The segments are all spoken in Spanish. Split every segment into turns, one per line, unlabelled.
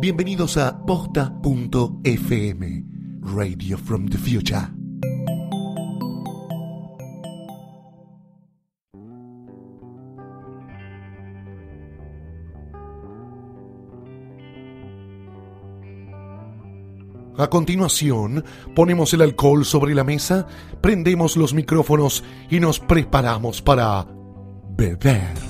Bienvenidos a posta.fm, Radio from the Future. A continuación, ponemos el alcohol sobre la mesa, prendemos los micrófonos y nos preparamos para beber.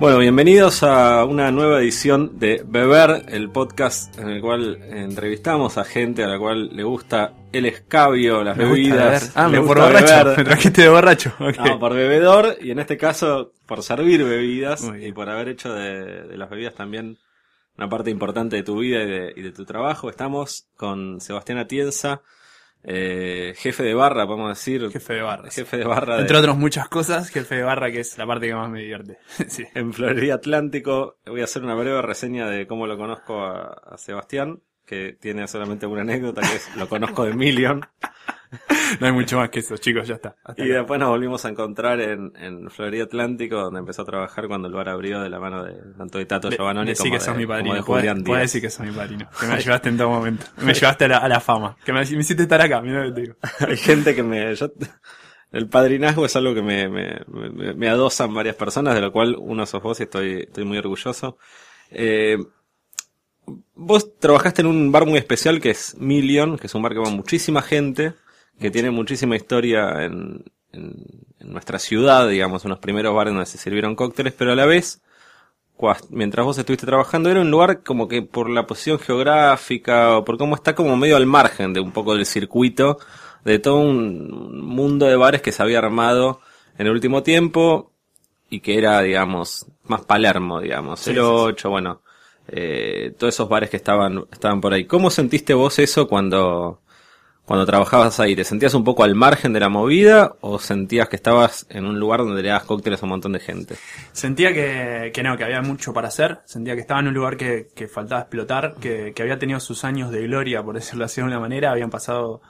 Bueno, bienvenidos a una nueva edición de Beber, el podcast en el cual entrevistamos a gente a la cual le gusta el escabio, las
Me
bebidas.
Ah, me por borracho.
beber.
Me trajiste de borracho. Ok.
No, por bebedor y en este caso por servir bebidas y por haber hecho de, de las bebidas también una parte importante de tu vida y de, y de tu trabajo. Estamos con Sebastián Atienza, eh, jefe de barra, podemos decir.
Jefe de barra.
Jefe de barra de-
Entre otras muchas cosas, jefe de barra, que es la parte que más me divierte. sí.
en Florida Atlántico. Voy a hacer una breve reseña de cómo lo conozco a, a Sebastián, que tiene solamente una anécdota que es lo conozco de Million.
No hay mucho más que eso, chicos, ya está. Hasta
Y
acá.
después nos volvimos a encontrar en, en Florida Atlántico, donde empezó a trabajar cuando el bar abrió de la mano de tanto de Tato
De-
Giovannoni
decí
como,
que
de,
sos mi
como
padrino.
de
Podés-
Julián Díaz.
decir que sos mi padrino. Que me ayudaste en todo momento. Me llevaste a la, a la fama. Que me, me hiciste estar acá, mira lo que te digo.
Hay gente que me... yo- el padrinazgo es algo que me, me, me, me adosan varias personas, de lo cual uno sos vos y estoy, estoy muy orgulloso. Eh, vos trabajaste en un bar muy especial que es Million, que es un bar que va muchísima gente, que tiene muchísima historia en, en, en nuestra ciudad, digamos, unos primeros bares donde se sirvieron cócteles, pero a la vez, mientras vos estuviste trabajando, era un lugar como que por la posición geográfica o por cómo está como medio al margen de un poco del circuito de todo un mundo de bares que se había armado en el último tiempo y que era, digamos, más Palermo, digamos,
Sí,
08, bueno, eh, todos esos bares que estaban, estaban por ahí. ¿Cómo sentiste vos eso cuando, cuando trabajabas ahí? ¿Te sentías un poco al margen de la movida o sentías que estabas en un lugar donde le dabas cócteles a un montón de gente?
Sentía que, que no, que había mucho para hacer. Sentía que estaba en un lugar que, que faltaba explotar, que, que había tenido sus años de gloria, por decirlo así de una manera. Habían pasado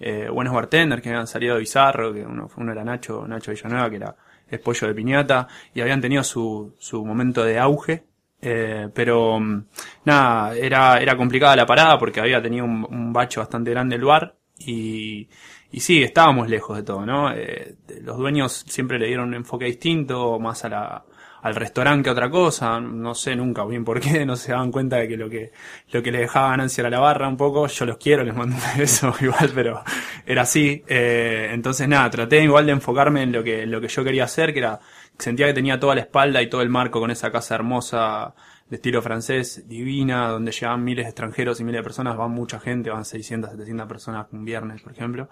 eh, buenos bartenders que habían salido de Bizarro, que uno, uno era Nacho, Nacho Villanueva, que era es pollo de piñata, y habían tenido su, su momento de auge. Eh, pero mm, nada, era, era complicada la parada porque había tenido un, un bacho bastante grande el bar y, y sí, estábamos lejos de todo, ¿no? Eh, los dueños siempre le dieron un enfoque distinto, más a la, al restaurante que a otra cosa, no sé nunca bien por qué, no se daban cuenta de que lo que, lo que le dejaba ganancia era la barra un poco, yo los quiero, les mando un beso igual, pero era así, eh, entonces nada, traté igual de enfocarme en lo que, en lo que yo quería hacer, que era, sentía que tenía toda la espalda y todo el marco con esa casa hermosa, de estilo francés, divina, donde llegaban miles de extranjeros y miles de personas, van mucha gente, van 600, 700 personas un viernes, por ejemplo.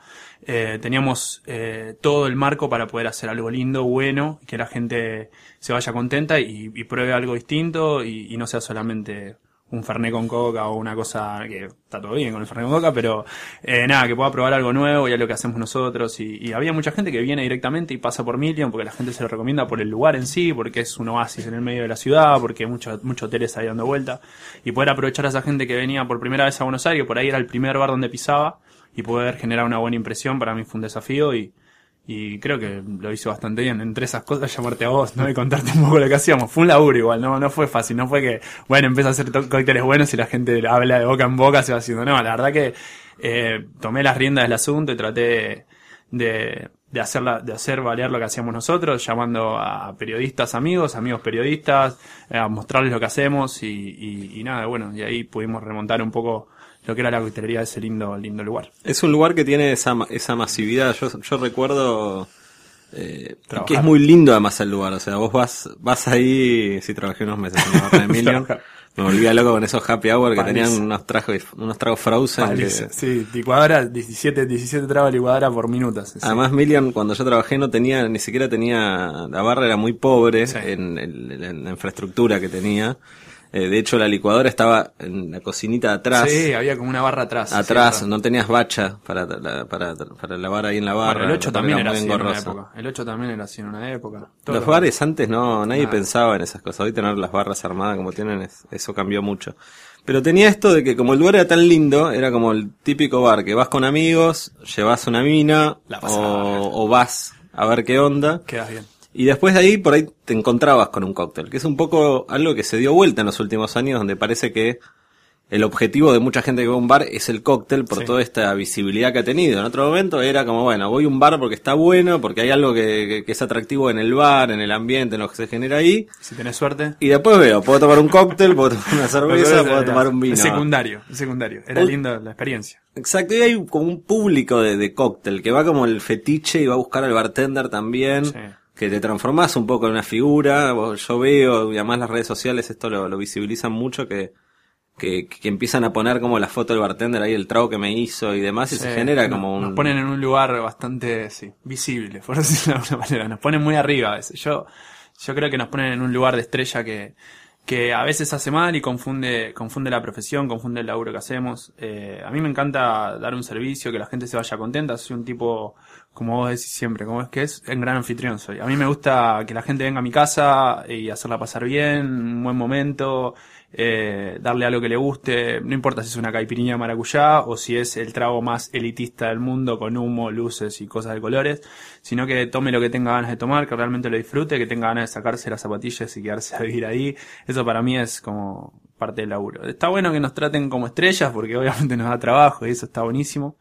Eh, teníamos eh, todo el marco para poder hacer algo lindo, bueno, que la gente se vaya contenta y, y pruebe algo distinto y, y no sea solamente un Fernet con coca o una cosa que está todo bien con el Fernet con coca, pero eh, nada, que pueda probar algo nuevo y es lo que hacemos nosotros. Y, y había mucha gente que viene directamente y pasa por Million porque la gente se lo recomienda por el lugar en sí, porque es un oasis en el medio de la ciudad, porque muchos muchos hoteles ahí dando vuelta. Y poder aprovechar a esa gente que venía por primera vez a Buenos Aires, por ahí era el primer bar donde pisaba, y poder generar una buena impresión para mí fue un desafío y, y creo que lo hizo bastante bien. Entre esas cosas, llamarte a vos, ¿no? Y contarte un poco lo que hacíamos. Fue un laburo igual, no, no fue fácil. No fue que, bueno, empieza a hacer cócteles buenos y la gente habla de boca en boca, se va haciendo. No, la verdad que eh, tomé las riendas del asunto y traté de, de, hacerla, de hacer valer lo que hacíamos nosotros, llamando a periodistas amigos, amigos periodistas, eh, a mostrarles lo que hacemos y, y, y nada, bueno, y ahí pudimos remontar un poco lo que era la coctelería de ese lindo, lindo lugar.
Es un lugar que tiene esa, esa masividad. Yo, yo recuerdo eh, que es muy lindo además el lugar. O sea, vos vas, vas ahí, sí trabajé unos meses en la barra de Million. Me volvía loco con esos happy hour que tenían unos tragos, unos tragos frozen. que-.
Sí, licuadora, 17, 17 tragos de licuadora por minutos. sí.
Además, Million, cuando yo trabajé, no tenía, ni siquiera tenía, la barra era muy pobre
Sí.
en, en- en la infraestructura que tenía. Eh, de hecho, la licuadora estaba en la cocinita de atrás.
Sí, había como una barra atrás.
atrás,
cierto.
no tenías bacha para, para, para lavar ahí en la barra.
Bueno, el 8
lo cual
también era así en una época. El 8 también era así en una época. Todo
Los
lo-
bares antes no, nadie
Nada.
pensaba en esas cosas. Hoy tener las barras armadas como tienen, es- eso cambió mucho. Pero tenía esto de que como el lugar era tan lindo, era como el típico bar que vas con amigos, llevas una mina,
La
o, o vas a ver qué onda.
Quedas bien.
Y después de ahí, por ahí te encontrabas con un cóctel, que es un poco algo que se dio vuelta en los últimos años, donde parece que el objetivo de mucha gente que va a un bar es el cóctel por
Sí.
toda esta visibilidad que ha tenido. En otro momento era como, bueno, voy a un bar porque está bueno, porque hay algo que, que- que es atractivo en el bar, en el ambiente, en lo que se genera ahí.
Si tenés suerte.
Y después veo, puedo tomar un cóctel, puedo tomar una cerveza, puedo tomar un vino.
es secundario, es secundario. Era
Uy.
linda la experiencia.
Exacto, y hay como un público de, de cóctel que va como el fetiche y va a buscar al bartender también.
Sí.
Que te transformás un poco en una figura. Yo veo, y además las redes sociales esto lo, lo visibilizan mucho, que, que, que empiezan a poner como la foto del bartender ahí, el trago que me hizo y demás, y se genera como un...
Nos ponen en un lugar bastante, sí, visible, por decirlo de alguna manera. Nos ponen muy arriba a veces. Yo, yo creo que nos ponen en un lugar de estrella que, que a veces hace mal y confunde, confunde la profesión, confunde el laburo que hacemos. Eh, a mí me encanta dar un servicio, que la gente se vaya contenta. Soy un tipo, como vos decís siempre, como es que es, en gran anfitrión soy. A mí me gusta que la gente venga a mi casa y hacerla pasar bien, un buen momento, eh, darle algo que le guste, no importa si es una caipirinha de maracuyá o si es el trago más elitista del mundo con humo, luces y cosas de colores, sino que tome lo que tenga ganas de tomar, que realmente lo disfrute, que tenga ganas de sacarse las zapatillas y quedarse a vivir ahí. Eso para mí es como parte del laburo. Está bueno que nos traten como estrellas porque obviamente nos da trabajo y eso está buenísimo.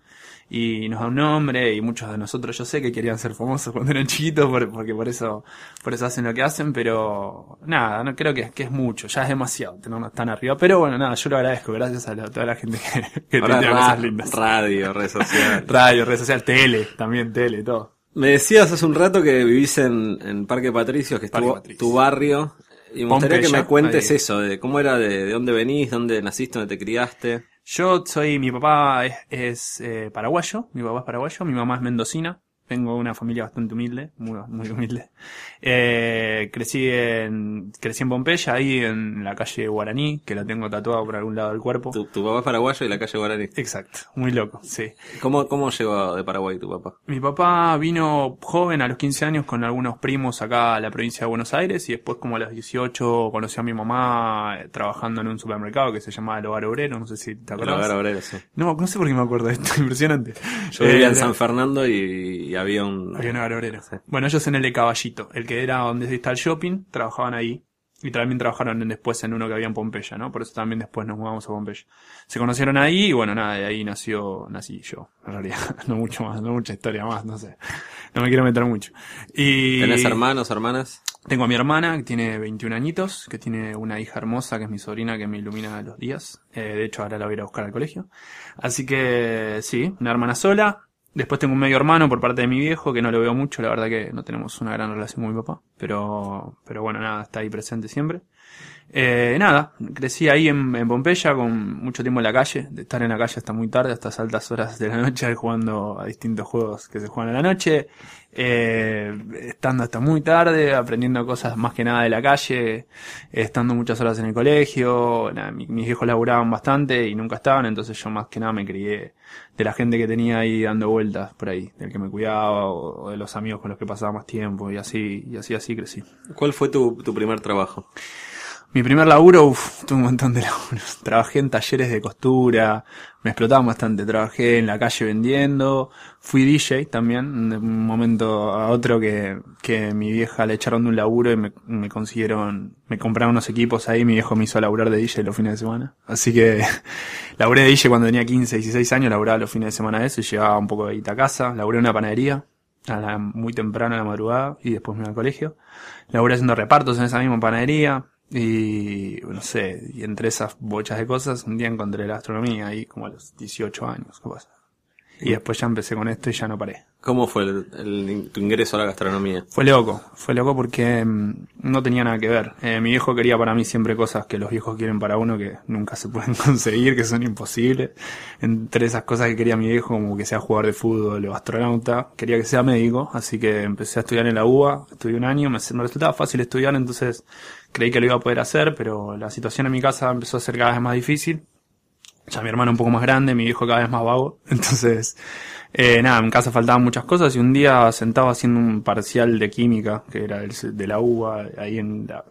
Y nos da un nombre y muchos de nosotros yo sé que querían ser famosos cuando eran chiquitos por- porque por eso por eso hacen lo que hacen, pero nada, no creo que, que es mucho, ya es demasiado tenernos tan arriba. Pero bueno, nada, yo lo agradezco, gracias a la- toda la gente que, que
Ahora
tuitea
ra-
cosas lindas.
radio, redes sociales.
Radio, redes sociales, tele, también tele, todo.
Me decías hace un rato que vivís en, en Parque Patricios, que
Parque
tu,
Patricios.
tu barrio. Y me gustaría que me cuentes
ahí.
eso, de cómo era, de, de dónde venís, dónde naciste, dónde te criaste.
Yo soy, mi papá es, es, eh, paraguayo, mi papá es paraguayo, mi mamá es mendocina, vengo de una familia bastante humilde, muy, muy humilde. Eh, crecí en, crecí en Pompeya, ahí en la calle Guaraní, que la tengo tatuada por algún lado del cuerpo.
Tu, tu papá es paraguayo y la calle Guaraní.
Exacto, muy loco, sí.
¿Cómo, ¿Cómo llegó de Paraguay tu papá?
Mi papá vino joven a los 15 años con algunos primos acá a la provincia de Buenos Aires y después como a los 18 conoció a mi mamá eh, trabajando en un supermercado que se llamaba El Hogar Obrero, no sé si te
El
acordás.
hogar obrero, sí.
No, no sé por qué me acuerdo de esto, impresionante.
Yo vivía
Eh,
en San Fernando y, y había un...
Había un hogar obrero.
Sí.
Bueno, ellos en el de Caballito, el que era donde está el shopping, trabajaban ahí. Y también trabajaron en- después en uno que había en Pompeya, ¿no? Por eso también después nos mudamos a Pompeya. Se conocieron ahí y bueno, nada, de ahí nació, nací yo, en realidad. No mucho más, no mucha historia más, no sé. No me quiero meter mucho. Y
¿Tenés hermanos, hermanas?
tengo a mi hermana, que tiene 21 añitos, que tiene una hija hermosa, que es mi sobrina, que me ilumina los días. Eh, de hecho, ahora la voy a ir a buscar al colegio. Así que, sí, una hermana sola. Después tengo un medio hermano por parte de mi viejo, que no lo veo mucho, la verdad que no tenemos una gran relación con mi papá. Pero, pero bueno, nada, está ahí presente siempre. Eh, nada, crecí ahí en, en Pompeya con mucho tiempo en la calle, de estar en la calle hasta muy tarde, hasta altas horas de la noche, jugando a distintos juegos que se juegan a la noche, eh, estando hasta muy tarde, aprendiendo cosas más que nada de la calle, estando muchas horas en el colegio, mi- mis viejos laburaban bastante y nunca estaban, entonces yo más que nada me crié de la gente que tenía ahí dando vueltas por ahí, del que me cuidaba o, o de los amigos con los que pasaba más tiempo y así, y así, así crecí.
¿Cuál fue tu, tu primer trabajo?
Mi primer laburo, uff, tuve un montón de laburos. Trabajé en talleres de costura, me explotaban bastante. Trabajé en la calle vendiendo, fui DJ también, de un momento a otro que, que mi vieja le echaron de un laburo y me, me consiguieron, me compraron unos equipos ahí, mi viejo me hizo laburar de DJ los fines de semana. Así que laburé de DJ cuando tenía 15, 16 años, laburaba los fines de semana eso y llevaba un poco de guita a casa. Laburé en una panadería, a la, muy temprano a la madrugada y después me iba al colegio. Laburé haciendo repartos en esa misma panadería y no sé, y entre esas bochas de cosas un día encontré la astronomía ahí como a los 18 años, capaz. Y después ya empecé con esto y ya no paré.
¿Cómo fue el, el- tu ingreso a la gastronomía?
Fue loco, fue loco porque mm, no tenía nada que ver. Eh, mi viejo quería para mí siempre cosas que los viejos quieren para uno que nunca se pueden conseguir, que son imposibles. Entre esas cosas que quería mi viejo, como que sea jugador de fútbol o astronauta, quería que sea médico, así que empecé a estudiar en la UBA, estudié un año, me, me resultaba fácil estudiar, entonces creí que lo iba a poder hacer, pero la situación en mi casa empezó a ser cada vez más difícil. Ya mi hermano un poco más grande, mi viejo cada vez más vago, entonces eh, nada, en casa faltaban muchas cosas y un día sentado haciendo un parcial de química, que era el, de la UBA, ahí en la,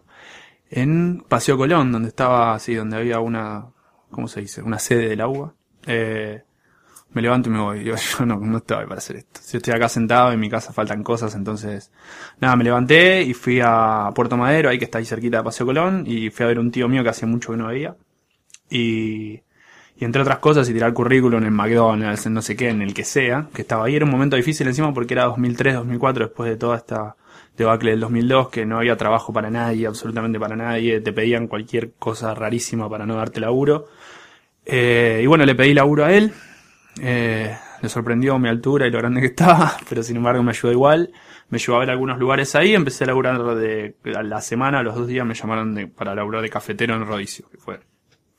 en Paseo Colón, donde estaba así, donde había una, ¿cómo se dice? Una sede de la UBA. Eh, me levanto y me voy. Yo, yo no, no estoy para hacer esto. Si estoy acá sentado, en mi casa faltan cosas, entonces, nada, me levanté y fui a Puerto Madero, ahí que está ahí cerquita de Paseo Colón, y fui a ver un tío mío que hacía mucho que no veía. Y, y entre otras cosas, y tirar currículum en McDonald's, en no sé qué, en el que sea, que estaba ahí, era un momento difícil encima porque era 2003, 2004, después de toda esta debacle del 2002, que no había trabajo para nadie, absolutamente para nadie, te pedían cualquier cosa rarísima para no darte laburo. Eh, y bueno, le pedí laburo a él, eh, le sorprendió mi altura y lo grande que estaba, pero sin embargo me ayudó igual. Me llevó a ver algunos lugares ahí, empecé a laburar de a la semana, a los dos días me llamaron de, para laburar de cafetero en Rodicio, que fue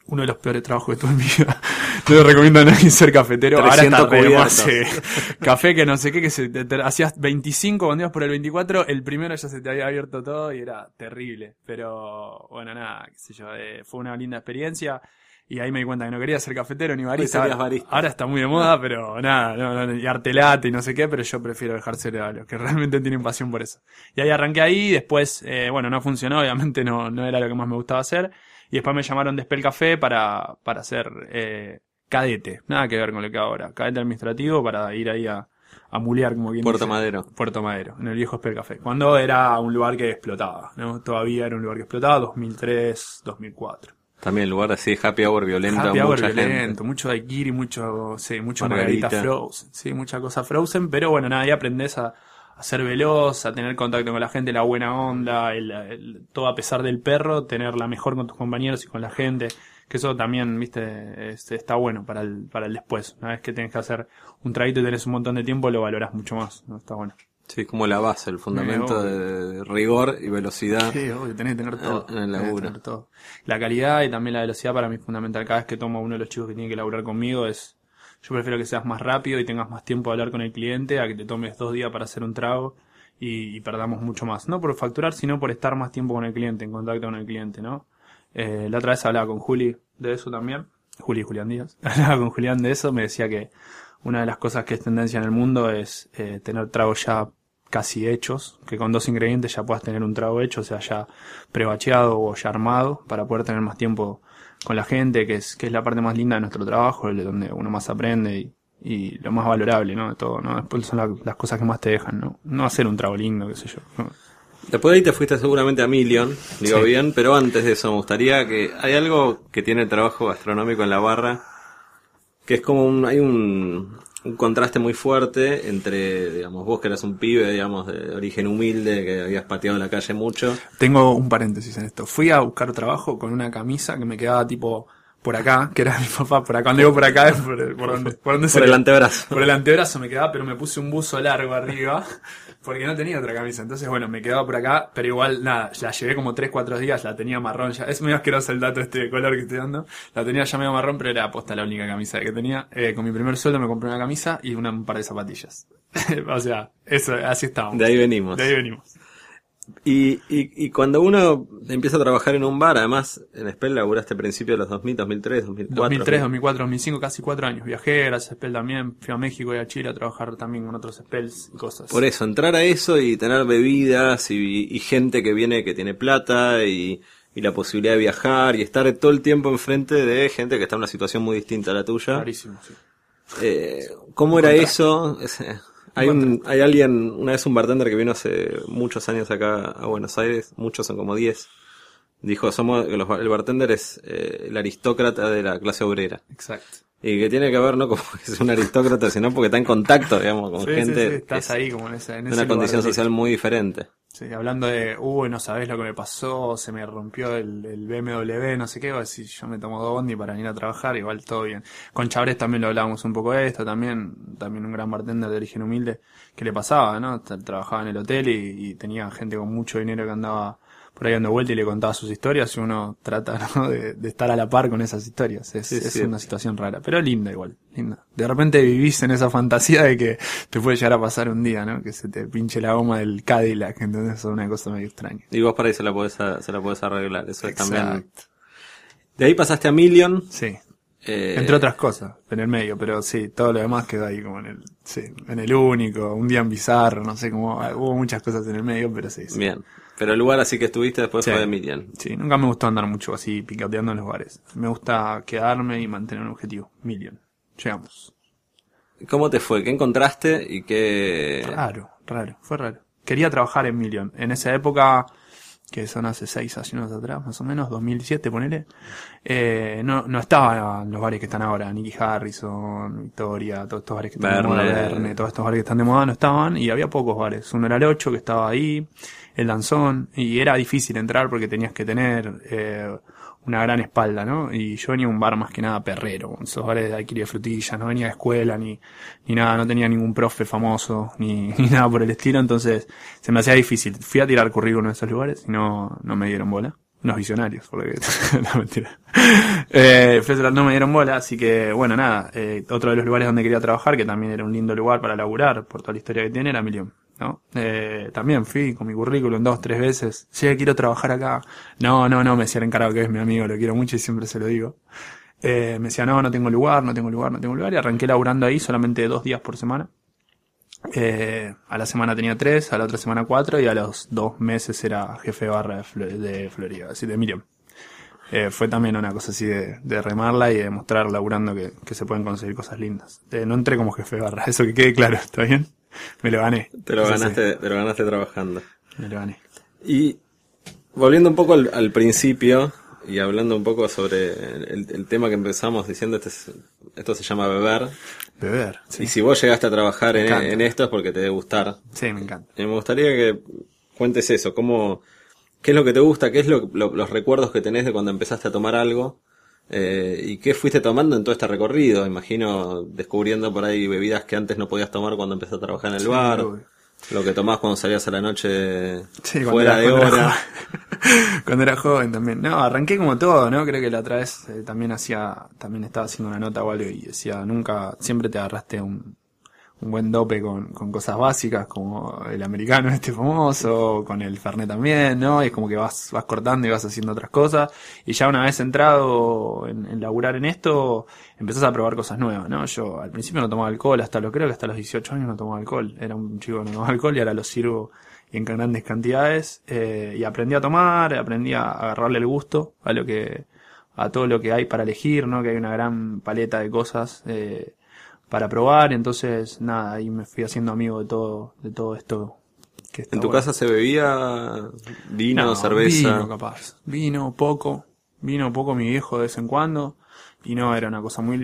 uno de los peores trabajos que tuve en mi vida. No le recomiendo a nadie ser cafetero. Ahora
300
está de
cubiertos.
sí. Café que no sé qué, que se, te- te- hacías 25 cuando ibas por el 24, el primero ya se te había abierto todo y era terrible. Pero bueno, nada, qué sé yo, eh, fue una linda experiencia. Y ahí me di cuenta que no quería ser cafetero ni barista. Ahora,
barista.
ahora está muy de moda, pero nada, no, no, y artelate y no sé qué, pero yo prefiero dejárselo a los que realmente tienen pasión por eso. Y ahí arranqué ahí, después, eh, bueno, no funcionó, obviamente no, no era lo que más me gustaba hacer. Y después me llamaron de Spell Café para, para ser eh, cadete, nada que ver con lo que ahora, cadete administrativo para ir ahí a, a mulear como quien
Puerto
dice.
Madero.
Puerto Madero, en el viejo Spell Café. Cuando era un lugar que explotaba, ¿no? Todavía era un lugar que explotaba, 2003, 2004.
También lugar así, happy hour violento,
Happy hour
mucha
violento,
gente.
mucho daiquiri, mucho, sí, mucho
Margarita.
margarita, frozen, sí, mucha cosa frozen, pero bueno, nada, ahí aprendes a, a ser veloz, a tener contacto con la gente, la buena onda, el, el- todo a pesar del perro, tenerla mejor con tus compañeros y con la gente, que eso también, viste, es- está bueno para el, para el después. Una vez que tenés que hacer un traguito y tenés un montón de tiempo, lo valoras mucho más, ¿no? Está bueno.
Sí, como la base, el fundamento de rigor y velocidad.
Sí, obvio, tenés que tener todo.
En el laburo.
tener todo. La calidad y también la velocidad para mí es fundamental. Cada vez que tomo a uno de los chicos que tiene que laburar conmigo es... Yo prefiero que seas más rápido y tengas más tiempo de hablar con el cliente a que te tomes dos días para hacer un trago y, perdamos mucho más. No por facturar, sino por estar más tiempo con el cliente, en contacto con el cliente, ¿no? Eh, la otra vez hablaba con Juli de eso también. Juli Julián Díaz. Hablaba con Julián de eso, me decía que una de las cosas que es tendencia en el mundo es eh, tener tragos ya casi hechos, que con dos ingredientes ya puedas tener un trago hecho, o sea, ya prebacheado o ya armado, para poder tener más tiempo con la gente, que es, que es la parte más linda de nuestro trabajo, el de donde uno más aprende y, y lo más valorable, ¿no? De todo, ¿no? Después son la- las cosas que más te dejan, ¿no? No hacer un trago lindo, qué sé yo. ¿no?
Después de ahí te fuiste seguramente a Million, digo
Sí.
bien, pero antes de eso me gustaría que hay algo que tiene el trabajo gastronómico en la barra, que es como un, hay un, un contraste muy fuerte entre, digamos, vos que eras un pibe, digamos, de origen humilde, que habías pateado la calle mucho,
Tengo un paréntesis en esto. Fui a buscar trabajo con una camisa que me quedaba tipo por acá, que era mi papá, por acá. Cuando digo por acá es por, por donde, por donde
por el antebrazo.
Por el antebrazo me quedaba, pero me puse un buzo largo arriba, porque no tenía otra camisa. Entonces, bueno, me quedaba por acá, pero igual, nada, la llevé como 3, 4 días, la tenía marrón ya. Es medio asqueroso el dato este de color que estoy dando. La tenía ya medio marrón, pero era aposta la única camisa que tenía. Eh, con mi primer sueldo me compré una camisa y una- un par de zapatillas. o sea, eso, así estábamos.
De ahí venimos.
De ahí venimos.
Y, y, y cuando uno empieza a trabajar en un bar, además en Spell laburaste a principios de los 2000, 2003, 2004.
2003, 2004, 2005, casi cuatro años. Viajé, gracias a Spell también. Fui a México y a Chile a trabajar también con otros Spells y cosas.
Por eso, entrar a eso y tener bebidas y, y gente que viene que tiene plata y, y la posibilidad de viajar y estar todo el tiempo enfrente de gente que está en una situación muy distinta a la tuya.
Clarísimo, sí.
Eh, ¿Cómo era eso? Hay, un, hay alguien, una vez un bartender que vino hace muchos años acá a Buenos Aires, muchos son como 10, dijo, somos, que los el bartender es eh, el aristócrata de la clase obrera.
Exacto.
Y que tiene que ver no como que es un aristócrata, sino porque está en contacto, digamos, con
Sí,
gente
sí, estás
es
ahí como en ese, en ese
una condición social muy diferente.
Sí, hablando de, uy, no sabés lo que me pasó, se me rompió el, el BMW, no sé qué, si yo me tomo dos bondi para ir a trabajar, igual todo bien. Con Chabres también lo hablábamos un poco de esto, también, también un gran bartender de origen humilde, que le pasaba, ¿no? Trabajaba en el hotel y, y tenía gente con mucho dinero que andaba por ahí dando vuelta y le contaba sus historias y uno trata ¿no? de, de, estar a la par con esas historias. Es,
Sí,
es
sí.
una situación rara, pero linda igual, linda. De repente vivís en esa fantasía de que te puede llegar a pasar un día, ¿no? Que se te pinche la goma del Cadillac, entonces es una cosa medio extraña.
Y vos para ahí se la podés, se la podés arreglar. Eso es también. De ahí pasaste a Million.
Sí.
eh,
Entre otras cosas, en el medio, pero sí, todo lo demás quedó ahí como en el, sí, en el único, un día en bizarro, no sé cómo, hubo muchas cosas en el medio, pero sí, sí.
Bien. Pero el lugar así que estuviste después
Sí.
fue de Million.
Sí, nunca me gustó andar mucho así picoteando en los bares. Me gusta quedarme y mantener un objetivo. Million. Llegamos.
¿Cómo te fue? ¿Qué encontraste y qué...?
Raro, raro, fue raro. Quería trabajar en Million. En esa época, que son hace seis años atrás, más o menos, 2007, ponele, eh, no, no estaban los bares que están ahora, Nicky Harrison, Victoria, todos estos bares que están de moda,
Verne.
Todos estos bares que están de moda no estaban, y había pocos bares. Uno era el 8 que estaba ahí, el Danzón, y era difícil entrar porque tenías que tener, eh, una gran espalda, ¿no? Y yo venía a un bar más que nada perrero, esos bares de alquiler de frutillas, no venía de escuela ni, ni nada, no tenía ningún profe famoso, ni, ni nada por el estilo, entonces se me hacía difícil. Fui a tirar currículum en esos lugares y no, no me dieron bola. Unos visionarios, porque no mentira. Eh, no me dieron bola, así que bueno, nada, eh, otro de los lugares donde quería trabajar, que también era un lindo lugar para laburar, por toda la historia que tiene, era Milión. ¿No? Eh, también fui con mi currículum dos, tres veces. Sí, quiero trabajar acá. No, no, no, me decía el encargado que es mi amigo, lo quiero mucho y siempre se lo digo. Eh, me decía, no, no tengo lugar, no tengo lugar, no tengo lugar. Y arranqué laburando ahí solamente dos días por semana. Eh, a la semana tenía tres, a la otra semana cuatro y a los dos meses era jefe de barra de, Flo- de Florida, así de Miriam. Eh, fue también una cosa así de, de remarla y de mostrar laburando que, que se pueden conseguir cosas lindas. Eh, no entré como jefe de barra, eso que quede claro, ¿está bien? Me lo gané.
Te lo
sí,
ganaste, te lo ganaste trabajando.
me lo gané.
Y volviendo un poco al, al principio y hablando un poco sobre el, el tema que empezamos diciendo, este es- esto se llama beber.
Beber, sí.
Y si vos llegaste a trabajar en, esto es porque te debe gustar.
Sí, me encanta.
Y me gustaría que cuentes eso, cómo, qué es lo que te gusta, qué es lo, lo- los recuerdos que tenés de cuando empezaste a tomar algo, eh, y qué fuiste tomando en todo este recorrido. Imagino descubriendo por ahí bebidas que antes no podías tomar cuando empezaste a trabajar en el
Sí,
bar,
obvio.
lo que tomás cuando salías a la noche
Sí,
fuera
era-
de
era
hora.
cuando era joven también. No, arranqué como todo, ¿no? Creo que la otra vez eh, también hacía, también estaba haciendo una nota o algo y decía, nunca, siempre te agarraste un, un buen dope con, con cosas básicas como el americano este famoso, con el Fernet también, ¿no? Y es como que vas, vas cortando y vas haciendo otras cosas. Y ya una vez entrado en, en laburar en esto, empezás a probar cosas nuevas, ¿no? Yo al principio no tomaba alcohol, hasta lo creo que hasta los 18 años no tomaba alcohol. Era un chico que no tomaba alcohol y ahora lo sirvo en grandes cantidades. eh, y aprendí a tomar, aprendí a agarrarle el gusto a lo que, a todo lo que hay para elegir, ¿no? Que hay una gran paleta de cosas, eh, para probar, entonces nada, ahí me fui haciendo amigo de todo, de todo esto. Que
¿En tu
bueno.
casa se bebía vino,
No,
cerveza?
Vino, capaz. Vino, poco. Vino poco mi viejo de vez en cuando. Y no, era una cosa muy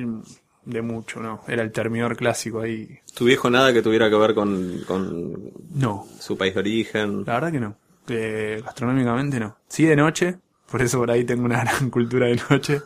de mucho, no. Era el termidor clásico ahí.
¿Tu viejo nada que tuviera que ver con, con
No,
su país de origen?
la verdad que no. Eh, gastronómicamente no. Sí de noche, por eso por ahí tengo una gran cultura de noche.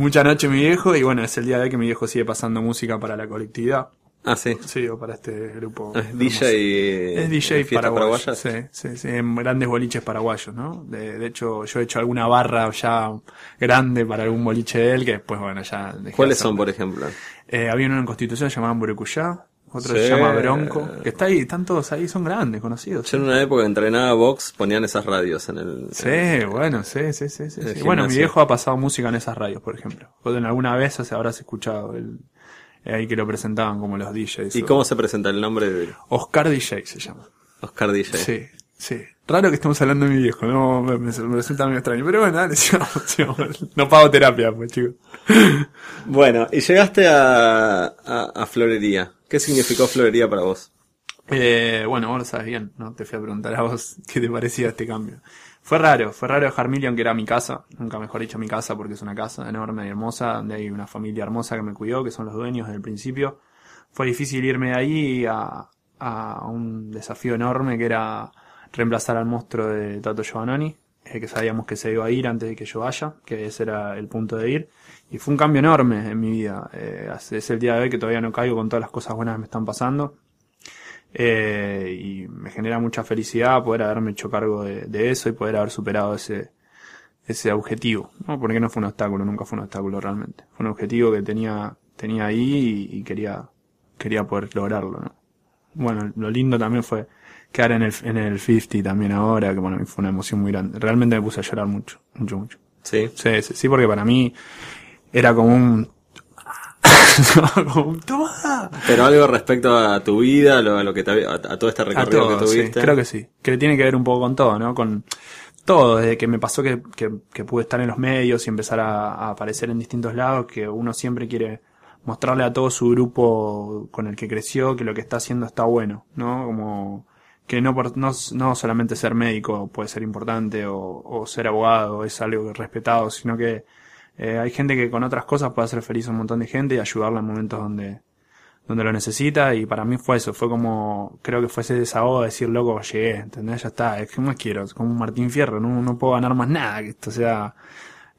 Mucha noche mi viejo, y bueno, es el día de hoy que mi viejo sigue pasando música para la colectividad.
Ah, sí.
Sí, o para este grupo.
Es
hermoso.
DJ.
Es DJ
fiestas
paraguayo.
paraguayas.
Sí, sí, sí, en grandes boliches paraguayos, ¿no? De, de hecho, yo he hecho alguna barra ya grande para algún boliche de él que después, bueno, ya.
¿Cuáles son, por ejemplo?
Eh, había uno en Constitución llamado Burecuyá, otro
Sí.
se llama Bronco, que está ahí, están todos ahí, son grandes, conocidos.
Yo en una época que entrenaba box ponían esas radios en el.
Sí, bueno, sí, sí, sí, sí. Bueno, mi viejo ha pasado música en esas radios, por ejemplo. O en alguna vez o sea, habrás escuchado el, eh, ahí que lo presentaban como los DJs.
¿Y
o-
cómo se presenta el nombre de
Oscar DJ se llama.
Oscar DJ?
Sí, sí. Raro que estemos hablando de mi viejo, no me, me- me resulta muy extraño. Pero bueno, dale, sigamos, sigamos. No pago terapia, pues chicos.
Bueno, y llegaste a, a, a Florería. ¿Qué significó Florería para vos?
Eh, bueno, vos lo sabes bien, ¿no? Te fui a preguntar a vos qué te parecía este cambio. Fue raro, fue raro dejar Million, que era mi casa, nunca mejor dicho mi casa, porque es una casa enorme y hermosa, donde hay una familia hermosa que me cuidó, que son los dueños desde el principio. Fue difícil irme de ahí a, a un desafío enorme que era reemplazar al monstruo de Tato Giovannoni, eh, que sabíamos que se iba a ir antes de que yo vaya, que ese era el punto de ir. Y fue un cambio enorme en mi vida. Eh, es el día de hoy que todavía no caigo con todas las cosas buenas que me están pasando. Eh, y me genera mucha felicidad poder haberme hecho cargo de, eso y poder haber superado ese, ese objetivo. ¿no? Porque no fue un obstáculo, nunca fue un obstáculo realmente. Fue un objetivo que tenía, tenía ahí y, y quería, quería poder lograrlo. ¿no? Bueno, lo lindo también fue quedar en el, en el 50 también ahora, que bueno, fue una emoción muy grande. Realmente me puse a llorar mucho, mucho, mucho.
Sí.
Sí, sí, sí porque para mí era como un, como un ¡Toma!
Pero algo respecto a tu vida, a lo, a lo que te, a, a, todo este recorrido
todo,
que
sí,
tuviste.
creo que sí. Que tiene que ver un poco con todo, ¿no? Con todo, desde que me pasó que, que, que pude estar en los medios y empezar a, a aparecer en distintos lados, que uno siempre quiere mostrarle a todo su grupo con el que creció que lo que está haciendo está bueno, ¿no? Como que no, no, no solamente ser médico puede ser importante o, o ser abogado es algo respetado, sino que eh, hay gente que con otras cosas puede hacer feliz a un montón de gente y ayudarla en momentos donde, donde lo necesita y para mí fue eso, fue como, creo que fue ese desahogo de decir, loco, llegué, ¿entendés? Ya está, es que más quiero, es como un Martín Fierro, no, no puedo ganar más nada que esto, sea,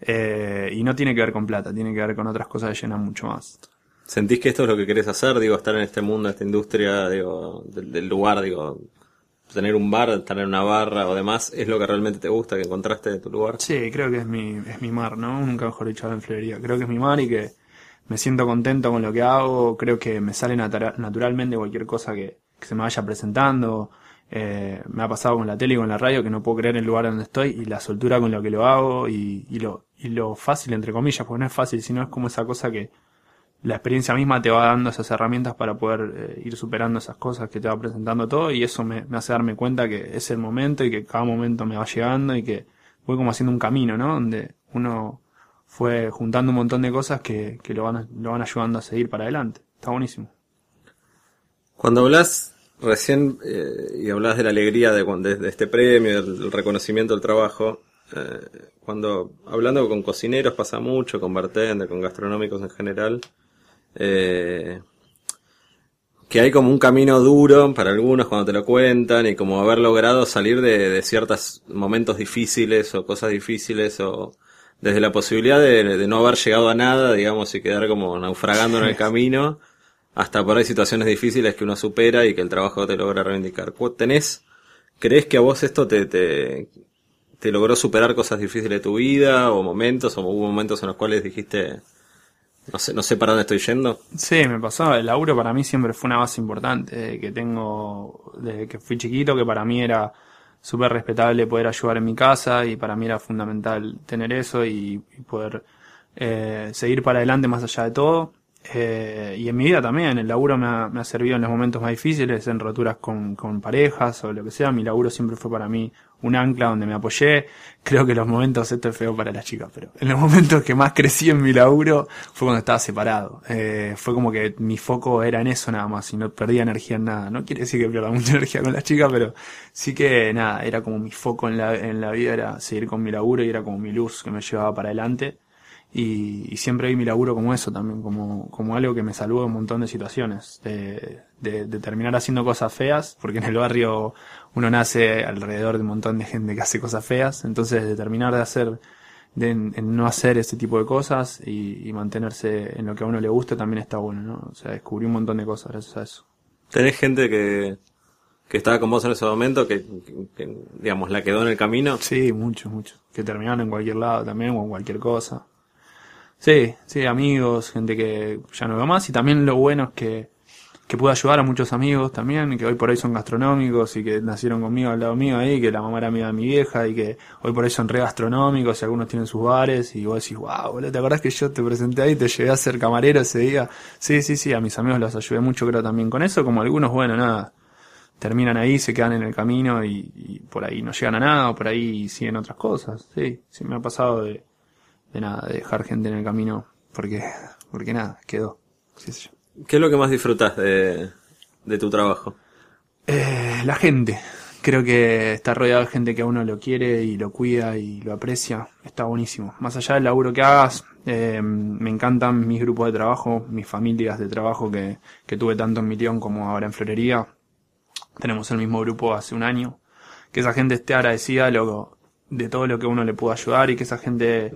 eh, y no tiene que ver con plata, tiene que ver con otras cosas que llenan mucho más.
¿Sentís que esto es lo que querés hacer? Digo, estar en este mundo, esta industria, digo, del, del lugar, digo, tener un bar, estar en una barra o demás, ¿es lo que realmente te gusta, que encontraste de tu lugar?
Sí, creo que es mi, es mi mar, ¿no? Nunca mejor dicho en florería. Creo que es mi mar y que me siento contento con lo que hago, creo que me sale natura- naturalmente cualquier cosa que, que se me vaya presentando. Eh, me ha pasado con la tele y con la radio que no puedo creer el lugar donde estoy y la soltura con lo que lo hago y, y lo, y lo fácil, entre comillas, porque no es fácil, sino es como esa cosa que la experiencia misma te va dando esas herramientas para poder eh, ir superando esas cosas que te va presentando todo y eso me, hace darme cuenta que es el momento y que cada momento me va llegando y que voy como haciendo un camino, ¿no? Donde uno fue juntando un montón de cosas que, que lo, van, lo van ayudando a seguir para adelante. Está buenísimo.
Cuando hablas recién eh, y hablas de la alegría de, de, de este premio, del, del reconocimiento del trabajo, eh, cuando hablando con cocineros pasa mucho, con bartender, con gastronómicos en general, eh, que hay como un camino duro para algunos cuando te lo cuentan y como haber logrado salir de, de ciertos momentos difíciles o cosas difíciles o desde la posibilidad de, de no haber llegado a nada, digamos, y quedar como naufragando en el camino, hasta por ahí situaciones difíciles que uno supera y que el trabajo te logra reivindicar. ¿Cu- ¿Tenés, crees que a vos esto te, te, te logró superar cosas difíciles de tu vida o momentos o hubo momentos en los cuales dijiste, no sé, no sé para dónde estoy yendo?
Sí, me pasó. El laburo para mí siempre fue una base importante que tengo desde que fui chiquito, que para mí era súper respetable poder ayudar en mi casa y para mí era fundamental tener eso y, y poder eh, seguir para adelante más allá de todo. Eh, y en mi vida también, el laburo me ha, me ha servido en los momentos más difíciles, en roturas con, con parejas o lo que sea. Mi laburo siempre fue para mí un ancla donde me apoyé. Creo que los momentos, esto es feo para las chicas, pero en los momentos que más crecí en mi laburo fue cuando estaba separado. Eh, fue como que mi foco era en eso nada más y no perdía energía en nada. No quiere decir que pierda mucha energía con las chicas, pero sí que nada, era como mi foco en la, en la vida, era seguir con mi laburo y era como mi luz que me llevaba para adelante. Y, y, siempre vi mi laburo como eso también, como, como algo que me salvó de un montón de situaciones, de, de, de, terminar haciendo cosas feas, porque en el barrio uno nace alrededor de un montón de gente que hace cosas feas, entonces de terminar de hacer, de en no hacer ese tipo de cosas y, y, mantenerse en lo que a uno le gusta también está bueno, ¿no? O sea, descubrí un montón de cosas gracias a eso.
¿Tenés gente que, que estaba con vos en ese momento, que, que, que digamos, la quedó en el camino?
Sí, muchos, muchos. Que terminaron en cualquier lado también o en cualquier cosa. Sí, sí, amigos, gente que ya no veo más. Y también lo bueno es que, que pude ayudar a muchos amigos también, que hoy por hoy son gastronómicos y que nacieron conmigo al lado mío ahí, que la mamá era amiga de mi vieja y que hoy por hoy son re gastronómicos y algunos tienen sus bares. Y vos decís, wow, boludo, ¿te acordás que yo te presenté ahí, te llegué a ser camarero ese día? Sí, sí, sí, a mis amigos los ayudé mucho, creo también con eso, como algunos, bueno, nada. Terminan ahí, se quedan en el camino y, y por ahí no llegan a nada, o por ahí siguen otras cosas. Sí, sí, me ha pasado de, de nada, de dejar gente en el camino porque, porque nada, quedó. ¿Qué, sé yo.
¿Qué es lo que más disfrutas de, de tu trabajo?
Eh, la gente. Creo que estar rodeado de gente que a uno lo quiere y lo cuida y lo aprecia está buenísimo. Más allá del laburo que hagas, eh, me encantan mis grupos de trabajo, mis familias de trabajo que, que tuve tanto en Milión como ahora en Florería. Tenemos el mismo grupo hace un año que esa gente esté agradecida de, lo, de todo lo que uno le pudo ayudar y que esa gente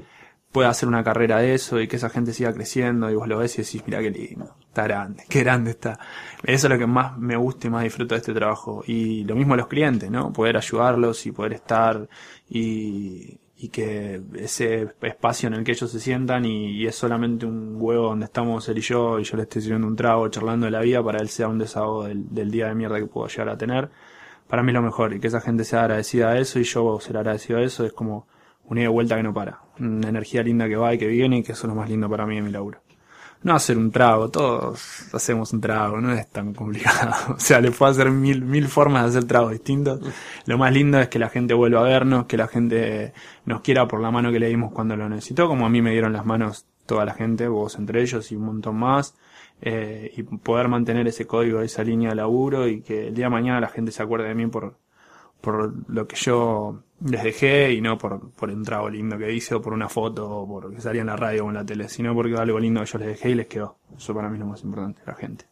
pueda hacer una carrera de eso y que esa gente siga creciendo y vos lo ves y decís, mira qué lindo, está grande, qué grande está. Eso es lo que más me gusta y más disfruto de este trabajo. Y lo mismo a los clientes, ¿no? Poder ayudarlos y poder estar y, y que ese espacio en el que ellos se sientan y, es solamente un huevo donde estamos él y yo y yo le estoy sirviendo un trago charlando de la vida para él sea un desahogo del, del día de mierda que puedo llegar a tener. Para mí es lo mejor y que esa gente sea agradecida a eso y yo ser agradecido a eso es como una ida vuelta que no para. Una energía linda que va y que viene y que eso es lo más lindo para mí en mi laburo. No hacer un trago, todos hacemos un trago, no es tan complicado. o sea, le puedo hacer mil, mil formas de hacer tragos distintos. Lo más lindo es que la gente vuelva a vernos, que la gente nos quiera por la mano que le dimos cuando lo necesitó, como a mí me dieron las manos toda la gente, vos entre ellos y un montón más. Eh, y poder mantener ese código, esa línea de laburo y que el día de mañana la gente se acuerde de mí por, por lo que yo les dejé y no por, por un trago lindo que hice o por una foto o por que salía en la radio o en la tele, sino porque algo lindo que yo les dejé y les quedó. Eso para mí es lo más importante, la gente.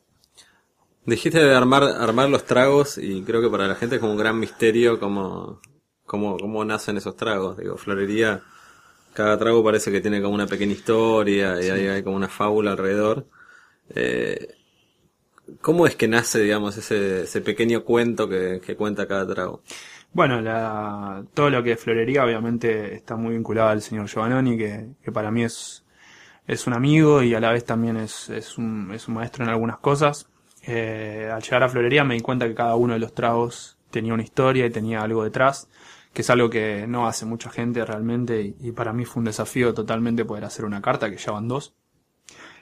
Dijiste de armar, armar los tragos y creo que para la gente es como un gran misterio cómo, cómo, cómo nacen esos tragos. Digo, florería, cada trago parece que tiene como una pequeña historia y hay, hay, como una fábula alrededor. Eh, ¿Cómo es que nace, digamos, ese, ese pequeño cuento que, que cuenta cada trago?
Bueno, la, todo lo que es florería obviamente está muy vinculado al señor Giovannoni, que, que para mí es, es un amigo y a la vez también es, es, un, es un maestro en algunas cosas. Eh, al llegar a florería me di cuenta que cada uno de los tragos tenía una historia y tenía algo detrás, que es algo que no hace mucha gente realmente y, y para mí fue un desafío totalmente poder hacer una carta, que ya van dos,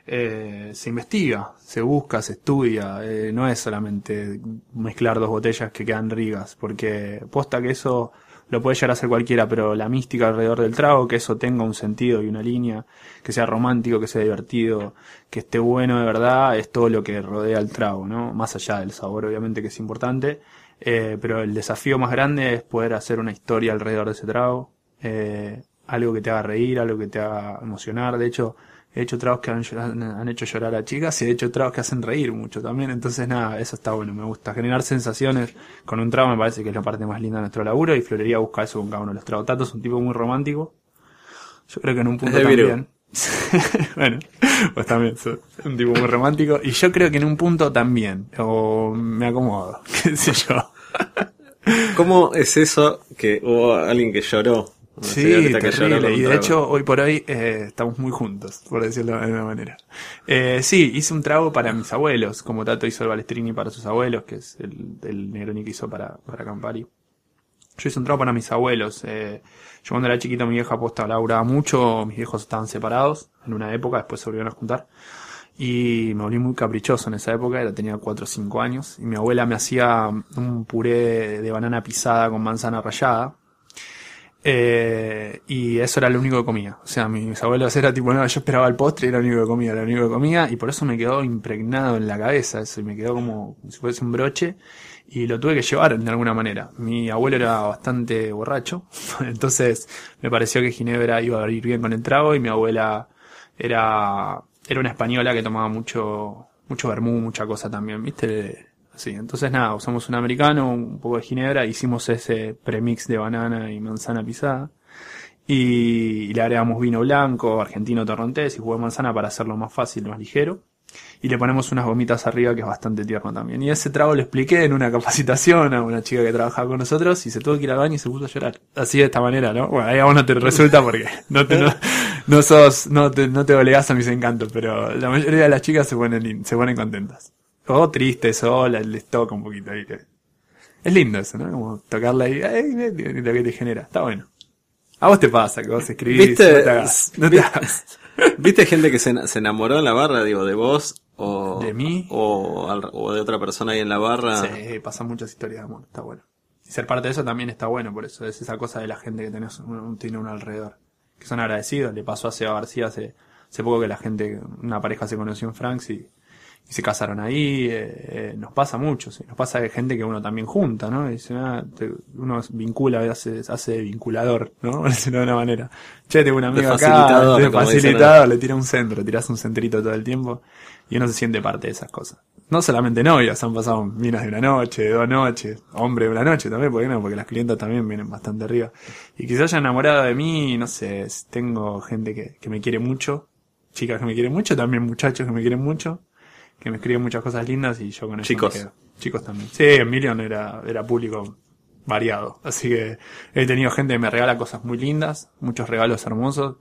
eh, se investiga, se busca, se estudia, eh, no es solamente mezclar dos botellas que quedan rigas, porque posta que eso lo puede llegar a hacer cualquiera, pero la mística alrededor del trago, que eso tenga un sentido y una línea, que sea romántico, que sea divertido, que esté bueno de verdad, es todo lo que rodea el trago, ¿no? Más allá del sabor, obviamente, que es importante, eh, pero el desafío más grande es poder hacer una historia alrededor de ese trago, eh, algo que te haga reír, algo que te haga emocionar, de hecho, He hecho tragos que han, han, hecho llorar a chicas y he hecho tragos que hacen reír mucho también. Entonces, nada, eso está bueno. Me gusta generar sensaciones con un trago, me parece que es la parte más linda de nuestro laburo. Y Florería busca eso con cada uno de los tragos. Tato es un tipo muy romántico. Yo creo que en un punto también. bueno, pues también soy un tipo muy romántico. Y yo creo que en un punto también. O me acomodo, qué sé yo.
¿Cómo es eso que hubo alguien que lloró
sí, terrible. Y de hecho, hoy por hoy eh, estamos muy juntos, por decirlo de alguna manera. Eh, sí, hice un trago para mis abuelos, como Tato hizo el Balestrini para sus abuelos, que es el, el Negroni que hizo para, para Campari. Yo hice un trago para mis abuelos. Eh, yo cuando era chiquito mi vieja posta laburaba mucho, mis viejos estaban separados en una época, después se volvieron a juntar. Y me volví muy caprichoso en esa época, era, tenía 4 o 5 años. Y mi abuela me hacía un puré de banana pisada con manzana rallada eh, y eso era lo único que comía. O sea, mis abuelos era tipo, no, yo esperaba el postre y era lo único que comía, era lo único que comía, y por eso me quedó impregnado en la cabeza eso, y me quedó como, si fuese un broche, y lo tuve que llevar de alguna manera. Mi abuelo era bastante borracho, entonces me pareció que Ginebra iba a ir bien con el trago, y mi abuela era, era una española que tomaba mucho, mucho vermú, mucha cosa también, viste, Sí, entonces nada, usamos un americano, un poco de ginebra, hicimos ese premix de banana y manzana pisada. Y, le agregamos vino blanco, argentino torrontés y jugo de manzana para hacerlo más fácil, más ligero. Y le ponemos unas gomitas arriba que es bastante tierno también. Y ese trago lo expliqué en una capacitación a una chica que trabajaba con nosotros y se tuvo que ir al baño y se puso a llorar. Así de esta manera, ¿no? Bueno, ahí a vos no te resulta porque no te, no, sos, no te, no te a mis encantos, pero la mayoría de las chicas se ponen, se ponen contentas. O triste, sola, les toca un poquito ahí. Es lindo eso, ¿no? Como tocarla ahí, ay, lo que te genera. Está bueno. A vos te pasa que vos escribís,
¿Viste, no te hagas, ¿Viste gente que se, se, enamoró en la barra, digo, de vos? O,
¿De mí?
O, o, de otra persona ahí en la barra.
Sí, pasan muchas historias de amor, está bueno. Y ser parte de eso también está bueno, por eso es esa cosa de la gente que tenés, un, tiene uno alrededor. Que son agradecidos, le pasó a Seba García hace, hace poco que la gente, una pareja se conoció en Franks y y se casaron ahí, eh, eh, nos pasa mucho, ¿sí? nos pasa de gente que uno también junta, ¿no? Y dice, ah, te, uno vincula, hace, hace vinculador, ¿no? De una manera. Che, tengo un amigo acá, de facilitador, le tira un centro, tirás un centrito todo el tiempo. y uno se siente parte de esas cosas. No solamente novias, han pasado minas de una noche, de dos noches, hombre de una noche también, porque no, porque las clientas también vienen bastante arriba. Y que se haya enamorado de mí, no sé, tengo gente que, que me quiere mucho, chicas que me quieren mucho, también muchachos que me quieren mucho, que me escriben muchas cosas lindas y yo con eso
Chicos.
me quedo. Chicos también. Sí, en Million era, era público variado. Así que he tenido gente que me regala cosas muy lindas, muchos regalos hermosos.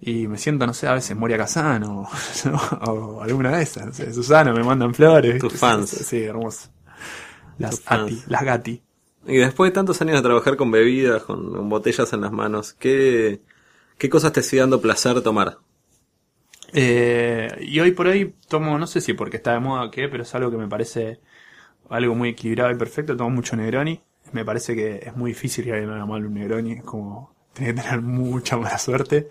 Y me siento, no sé, a veces Moria Casano o, o alguna de esas. No sé, Susana me mandan flores.
Tus fans.
Sí, hermoso. Las. Ati, las Gati.
Y después de tantos años de trabajar con bebidas, con, con botellas en las manos, ¿qué, ¿qué cosas te sigue dando placer tomar?
Eh, y hoy por hoy tomo, no sé si porque está de moda o qué, pero es algo que me parece algo muy equilibrado y perfecto. Tomo mucho Negroni. Me parece que es muy difícil que alguien haga mal un Negroni. Es como, tiene que tener mucha mala suerte.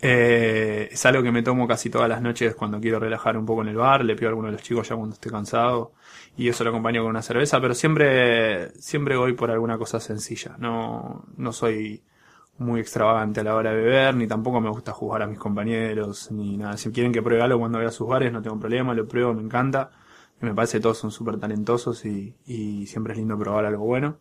Eh, es algo que me tomo casi todas las noches cuando quiero relajar un poco en el bar. Le pido a alguno de los chicos ya cuando esté cansado. Y eso lo acompaño con una cerveza. Pero siempre, siempre voy por alguna cosa sencilla. No, no soy muy extravagante a la hora de beber, ni tampoco me gusta jugar a mis compañeros, ni nada. Si quieren que pruebe algo cuando voy a sus bares, no tengo problema, lo pruebo, me encanta. Me parece que todos son súper talentosos y, y siempre es lindo probar algo bueno.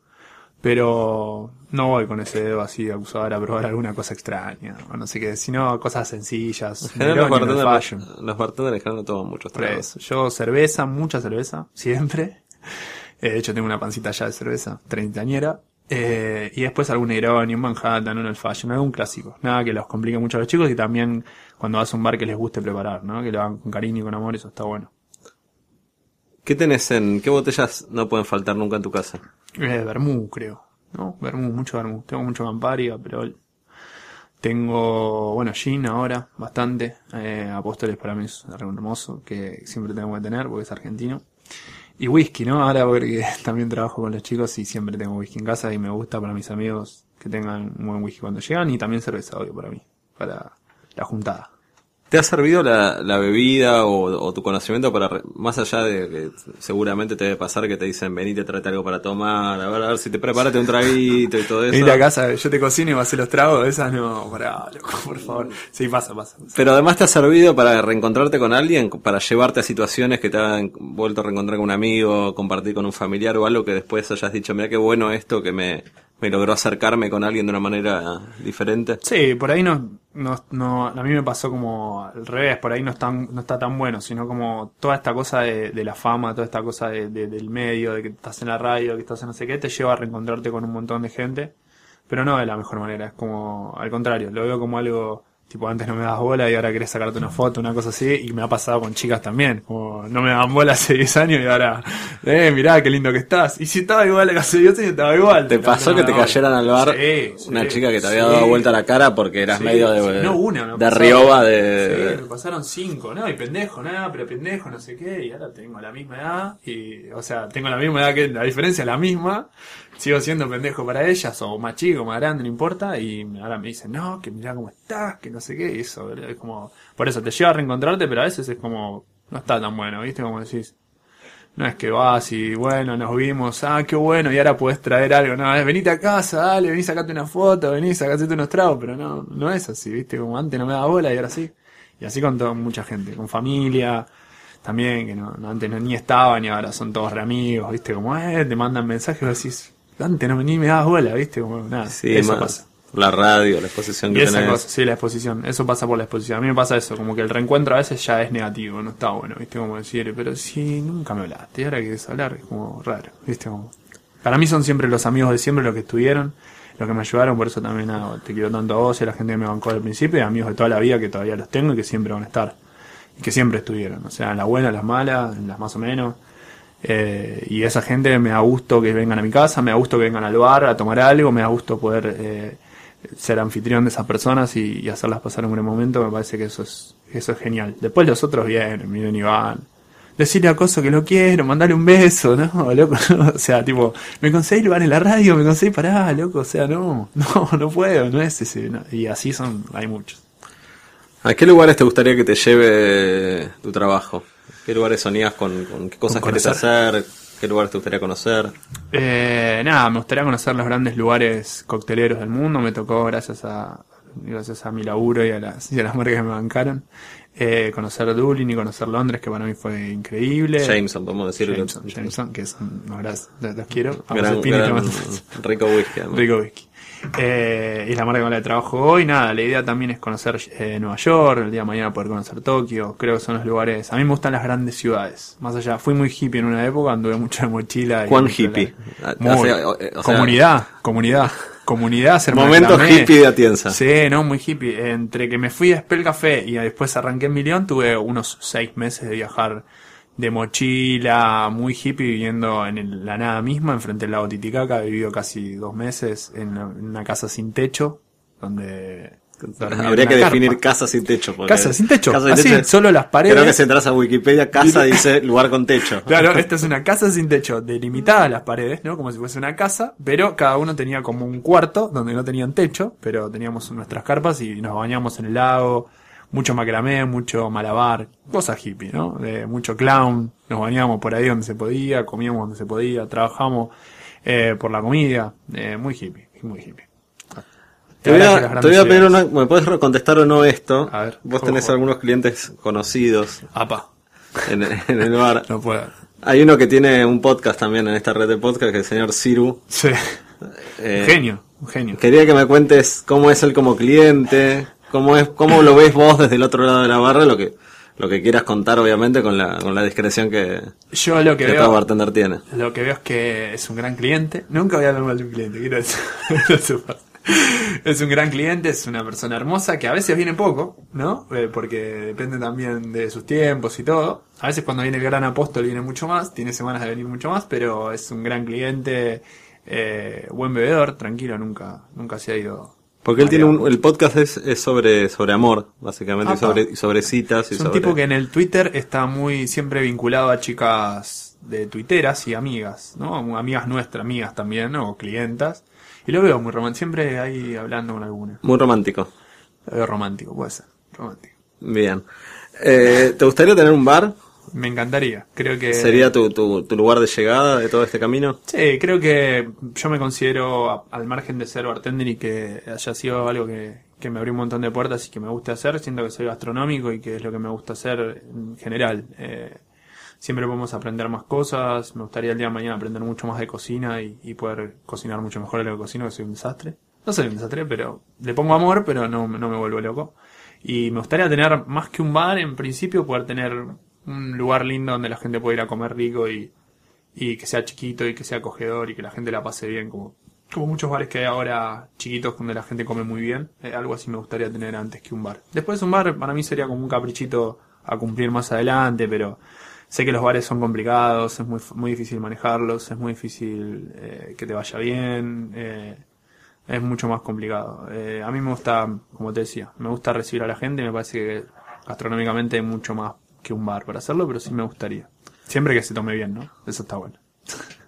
Pero no voy con ese dedo así de acusador a probar alguna cosa extraña, o no sé qué, sino cosas sencillas.
General, los bartenders, los bartenders en general no toman muchos tragos.
Yo cerveza, mucha cerveza, siempre. Eh, de hecho tengo una pancita ya de cerveza, treintañera. Eh, y después algún Negroni, un Manhattan, un Old Fashion, algún clásico. Nada que los complique mucho a los chicos y también cuando vas a un bar que les guste preparar, ¿no? Que lo hagan con cariño y con amor, eso está bueno.
¿Qué tenés en, qué botellas no pueden faltar nunca en tu casa?
Eh, vermú, creo. ¿No? Vermú, mucho vermú. Tengo mucho Campari, pero tengo, bueno, gin ahora, bastante. Eh, Apóstoles para mí es algo hermoso que siempre tengo que tener porque es argentino. Y whisky, ¿no? Ahora porque también trabajo con los chicos y siempre tengo whisky en casa y me gusta para mis amigos que tengan un buen whisky cuando llegan y también cerveza, obvio, para mí, para la juntada.
¿Te ha servido la, la bebida o, o tu conocimiento para, más allá de que seguramente te debe pasar que te dicen venite, tráete algo para tomar, a ver, a ver si te prepárate un traguito y todo eso?
Venite a casa, yo te cocino y vas a hacer los tragos, esas no, pará, loco, por favor. Sí, pasa, pasa. pasa.
Pero además te ha servido para reencontrarte con alguien, para llevarte a situaciones que te han vuelto a reencontrar con un amigo, compartir con un familiar o algo que después hayas dicho, mira qué bueno esto que me, me logró acercarme con alguien de una manera diferente.
Sí, por ahí no, no, no, a mí me pasó como al revés, por ahí no, están, no está tan bueno, sino como toda esta cosa de, de la fama, toda esta cosa de- de- del medio, de que estás en la radio, que estás en no sé qué, te lleva a reencontrarte con un montón de gente, pero no de la mejor manera, es como al contrario, lo veo como algo tipo antes no me das bola y ahora querés sacarte una foto, una cosa así, y me ha pasado con chicas también, como no me daban bola hace 10 años y ahora, eh, mirá qué lindo que estás, y si estaba igual hace 10 años estaba igual.
¿Te pasó que te cayeran al bar
Sí,
una
sí,
chica que te había
sí.
dado vuelta la cara porque eras medio de,
no una, me
de
pasaron-
Rioba de...
Sí, me pasaron cinco, ¿no? Y pendejo, nada, pero pendejo, no sé qué, y ahora tengo la misma edad, y, o sea, tengo la misma edad que, la diferencia es la misma, sigo siendo pendejo para ellas, o más chico, más grande, no importa, y ahora me dicen, no, que mirá cómo estás, que no sé qué, y eso, es como, por eso te lleva a reencontrarte, pero a veces es como, no está tan bueno, ¿viste? Como decís, no es que vas y bueno, nos vimos, ah, qué bueno, y ahora puedes traer algo, no, es venite a casa, dale, vení sacate una foto, vení sacate unos tragos, pero no, no es así, viste, como antes no me daba bola y ahora sí. Y así con toda mucha gente, con familia, también, que no, antes no, ni estaban y ahora son todos re amigos, viste, como, eh, te mandan mensajes decís, antes no ni me dabas bola, viste, como nada,
Sí,
eso
más
pasa.
la radio, la exposición que tenés.
cosa, sí, la exposición, eso pasa por la exposición. A mí me pasa eso, como que el reencuentro a veces ya es negativo, no está bueno, ¿viste? Como decir, pero si nunca me hablaste, ahora quieres hablar, es como raro, ¿viste? Como... Para mí son siempre los amigos de siempre los que estuvieron, los que me ayudaron, por eso también nada, te quiero tanto a vos y a la gente que me bancó al principio, y amigos de toda la vida que todavía los tengo y que siempre van a estar, y que siempre estuvieron, o sea, en las buenas, en las malas, en las más o menos. Eh, y esa gente me da gusto que vengan a mi casa, me da gusto que vengan al bar a tomar algo, me da gusto poder eh, ser anfitrión de esas personas y, hacerlas pasar un buen momento, me parece que eso es, eso es genial. Después los otros vienen, vienen y van. Decirle a Coso que lo quiero, mandarle un beso, no, o sea, tipo, me conseguí lugar en la radio, me conseguí pará, loco, o sea, no, no, no puedo, no es ese, no. y así son, hay muchos.
¿A qué lugares te gustaría que te lleve tu trabajo? ¿Qué lugares soñás con, con qué cosas
Con
querés hacer? ¿Qué lugares te gustaría conocer?
Eh, nada, me gustaría conocer los grandes lugares cocteleros del mundo. Me tocó, gracias a gracias a mi laburo y a las, y a las marcas que me bancaron. Eh, conocer Dublín y conocer Londres, que para mí fue increíble.
Jameson, podemos decirlo.
Jameson, Jameson, que son, no, gracias, los, los quiero.
Gran, gran- rico whisky. además.
Rico whisky. Eh, y la marca con la que trabajo hoy. Nada, la idea también es conocer eh, Nueva York, el día de mañana poder conocer Tokio. Creo que son los lugares. A mí me gustan las grandes ciudades. Más allá, fui muy hippie en una época, anduve mucho de mochila. y
¿Cuán hippie?
la-
O
Muy.
sea, o- o sea-
comunidad, comunidad, comunidad. hacer
Momento hippie de Atienza.
Sí, no, muy hippie. Entre que me fui a Spell Café y después arranqué en Milión, tuve unos seis meses de viajar de mochila, muy hippie, viviendo en el- la nada misma, enfrente del lago Titicaca. He vivido casi dos meses en una, casa sin techo, donde...
Habría que
carpa.
definir casa sin techo.
Casa sin techo.
Casa sin
Así,
techo.
solo las paredes.
Creo que si entras a Wikipedia, casa dice lugar con techo.
Claro, esta es una casa sin techo, delimitada las paredes, ¿no? Como si fuese una casa, pero cada uno tenía como un cuarto donde no tenían techo, pero teníamos nuestras carpas y nos bañamos en el lago, mucho macramé, mucho malabar, cosas hippie, ¿no? De mucho clown, nos bañábamos por ahí donde se podía, comíamos donde se podía, trabajamos eh, por la comida, eh, muy hippie, muy hippie.
Te voy, a, te voy a pedir una, ¿me puedes contestar o no esto?
A ver,
Vos
¿cómo
tenés algunos clientes conocidos
Apa,
en, en el bar.
no puedo.
Hay uno que tiene un podcast también en esta red de podcast, que es el señor Ciru.
Sí,
Eh,
un genio, un genio.
Quería que me cuentes cómo es él como cliente, cómo es, cómo lo ves vos desde el otro lado de la barra, lo que, lo que quieras contar obviamente con la, con la discreción que,
Yo lo que
que
veo...
todo bartender tiene.
Lo que veo es que es un gran cliente. Nunca voy a hablar mal de un cliente, quiero decir. Es un gran cliente, es una persona hermosa que a veces viene poco, ¿no? Eh, porque depende también de sus tiempos y todo. A veces cuando viene el gran apóstol viene mucho más, tiene semanas de venir mucho más, pero es un gran cliente, eh, buen bebedor, tranquilo, nunca, nunca se ha ido.
Porque él tiene
mareado.
un, el podcast es, es sobre, sobre amor, básicamente, y sobre, y sobre citas y
Es un
sobre...
tipo que en el Twitter está muy siempre vinculado a chicas de tuiteras y amigas, ¿no? Amigas nuestras, amigas también, ¿no? O clientas. Y lo veo muy romántico, siempre ahí hablando con alguna.
Muy romántico.
Lo veo romántico, puede ser, romántico.
Bien. Eh, ¿Te gustaría tener un bar?
Me encantaría, creo que...
¿Sería tu, tu, tu lugar de llegada de todo este camino?
Sí, creo que yo me considero, a- al margen de ser bartender y que haya sido algo que, que me abrió un montón de puertas y que me gusta hacer, siento que soy gastronómico y que es lo que me gusta hacer en general. Eh, siempre podemos aprender más cosas, me gustaría el día de mañana aprender mucho más de cocina y, y poder cocinar mucho mejor de lo que cocino, que soy un desastre. No soy un desastre, pero le pongo amor, pero no, no me vuelvo loco. Y me gustaría tener más que un bar, en principio, poder tener un lugar lindo donde la gente pueda ir a comer rico y, y que sea chiquito y que sea acogedor y que la gente la pase bien, como, como muchos bares que hay ahora chiquitos donde la gente come muy bien. Eh, algo así me gustaría tener antes que un bar. Después un bar para mí sería como un caprichito a cumplir más adelante, pero sé que los bares son complicados, es muy, muy difícil manejarlos, es muy difícil eh, que te vaya bien. eh, es mucho más complicado. Eh, a mí me gusta, como te decía, me gusta recibir a la gente, me parece que gastronómicamente hay mucho más que un bar para hacerlo, pero sí me gustaría. Siempre que se tome bien, ¿no? Eso está bueno.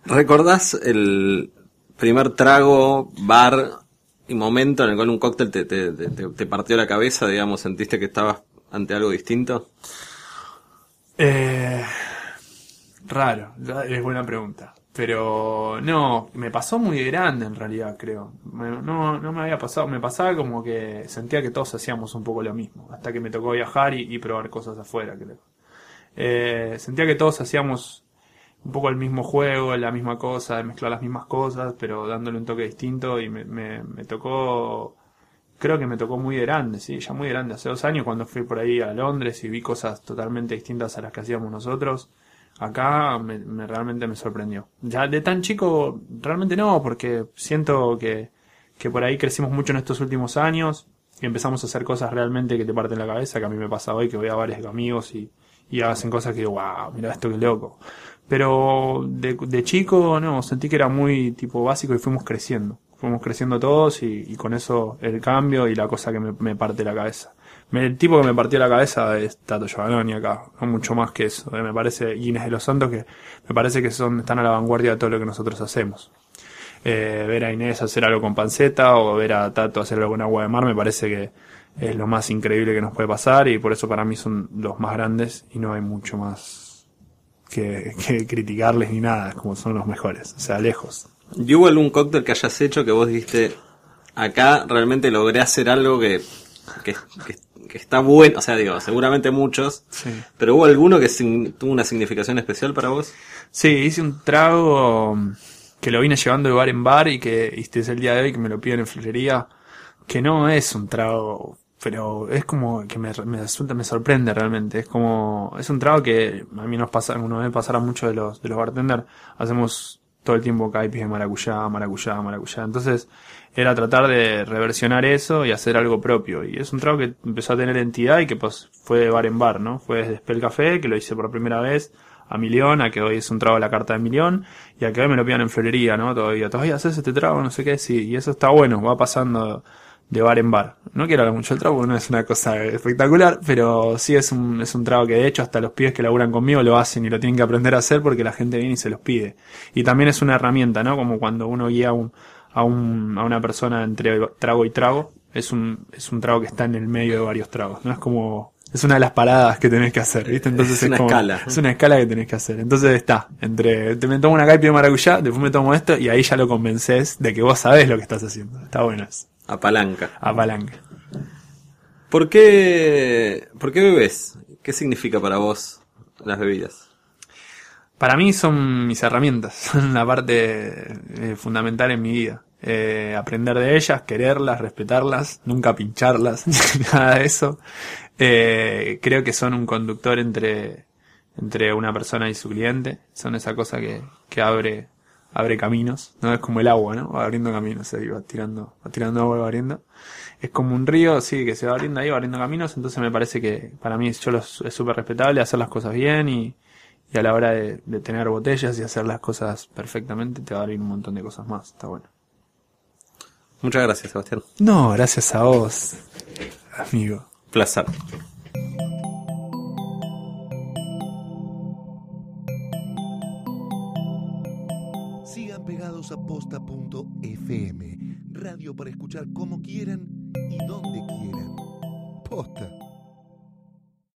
¿Recordás el primer trago, bar y momento en el cual un cóctel te, te, te, te- te partió la cabeza, digamos, sentiste que estabas ante algo distinto?
Eh, raro, ra- es buena pregunta. Pero no, me pasó muy grande en realidad, creo. No, no me había pasado, me pasaba como que sentía que todos hacíamos un poco lo mismo, hasta que me tocó viajar y, y probar cosas afuera, creo. Eh, sentía que todos hacíamos un poco el mismo juego, la misma cosa, mezclar las mismas cosas, pero dándole un toque distinto y me, me, me tocó, creo que me tocó muy grande, sí, ya muy grande, hace dos años cuando fui por ahí a Londres y vi cosas totalmente distintas a las que hacíamos nosotros, acá me, me- realmente me sorprendió. Ya de tan chico, realmente no, porque siento que, que por ahí crecimos mucho en estos últimos años y empezamos a hacer cosas realmente que te parten la cabeza, que a mí me pasa hoy, que voy a varios amigos y, y hacen cosas que digo, wow, mira esto que loco. Pero de, de chico, no, sentí que era muy tipo básico y fuimos creciendo. Fuimos creciendo todos y, y con eso el cambio y la cosa que me, me parte la cabeza. El tipo que me partió la cabeza es Tato Giovanni acá, no mucho más que eso. eh, Me parece, Inés de los Santos, que me parece que son, están a la vanguardia de todo lo que nosotros hacemos. Eh, ver a Inés hacer algo con panceta o ver a Tato hacer algo con agua de mar me parece que es lo más increíble que nos puede pasar y por eso para mí son los más grandes y no hay mucho más que, criticarles ni nada, como son los mejores, o sea, lejos.
¿Y hubo algún cóctel que hayas hecho que vos dijiste, acá realmente logré hacer algo que- que está bueno. O sea, digo, seguramente muchos.
Sí.
Pero hubo alguno que tuvo una significación especial para vos.
Sí, hice un trago mm, que lo vine llevando de bar en bar y que este es el día de hoy que me lo piden en florería, que no es un trago, pero es como que me, me resulta, me sorprende realmente. Es como, es un trago que a mí nos pasa, uno me pasará mucho de los, de los bartenders. Hacemos todo el tiempo caipis de maracuyá, maracuyá, maracuyá. Entonces, era tratar de reversionar eso y hacer algo propio. Y es un trago que empezó a tener entidad y que pues fue de bar en bar, ¿no? Fue desde Spell Café, que lo hice por primera vez, a Milión, a que hoy es un trago de la carta de Milión, y a que hoy me lo pidan en florería, ¿no? Todavía, todavía haces este trago, no sé qué, sí, y eso está bueno, va pasando de bar en bar. No quiero hablar mucho del trago no es una cosa espectacular, pero sí es un, es un trago que de hecho hasta los pibes que laburan conmigo lo hacen y lo tienen que aprender a hacer porque la gente viene y se los pide. Y también es una herramienta, ¿no? Como cuando uno guía un, a, un, a una persona entre trago y trago, es un, es un trago que está en el medio de varios tragos, ¿no? Es como, es una de las paradas que tenés que hacer, ¿viste? Entonces
Es una
como-
escala.
Es una escala que tenés que hacer. Entonces está, entre, te me tomo una caipi de maracuyá, después me tomo esto y ahí ya lo convences de que vos sabés lo que estás haciendo. Está bueno eso.
A palanca.
A palanca.
¿Por qué, ¿Por qué bebés? ¿Qué significa para vos las bebidas?
Para mí son mis herramientas, son la parte eh, fundamental en mi vida. Eh, aprender de ellas, quererlas, respetarlas, nunca pincharlas, nada de eso. Eh, creo que son un conductor entre, entre una persona y su cliente. Son esa cosa que, que abre, abre caminos. No es como el agua, ¿no? Va abriendo caminos, ahí va tirando, va tirando agua, va abriendo. Es como un río, sí, que se va abriendo ahí, va abriendo caminos. Entonces me parece que para mí yo los, es súper respetable hacer las cosas bien y, y a la hora de, de tener botellas y hacer las cosas perfectamente te va a abrir un montón de cosas más. Está bueno.
Muchas gracias, Sebastián.
No, gracias a vos, amigo.
Placer.
Sigan pegados a posta.fm, radio para escuchar como quieran y donde quieran. Posta.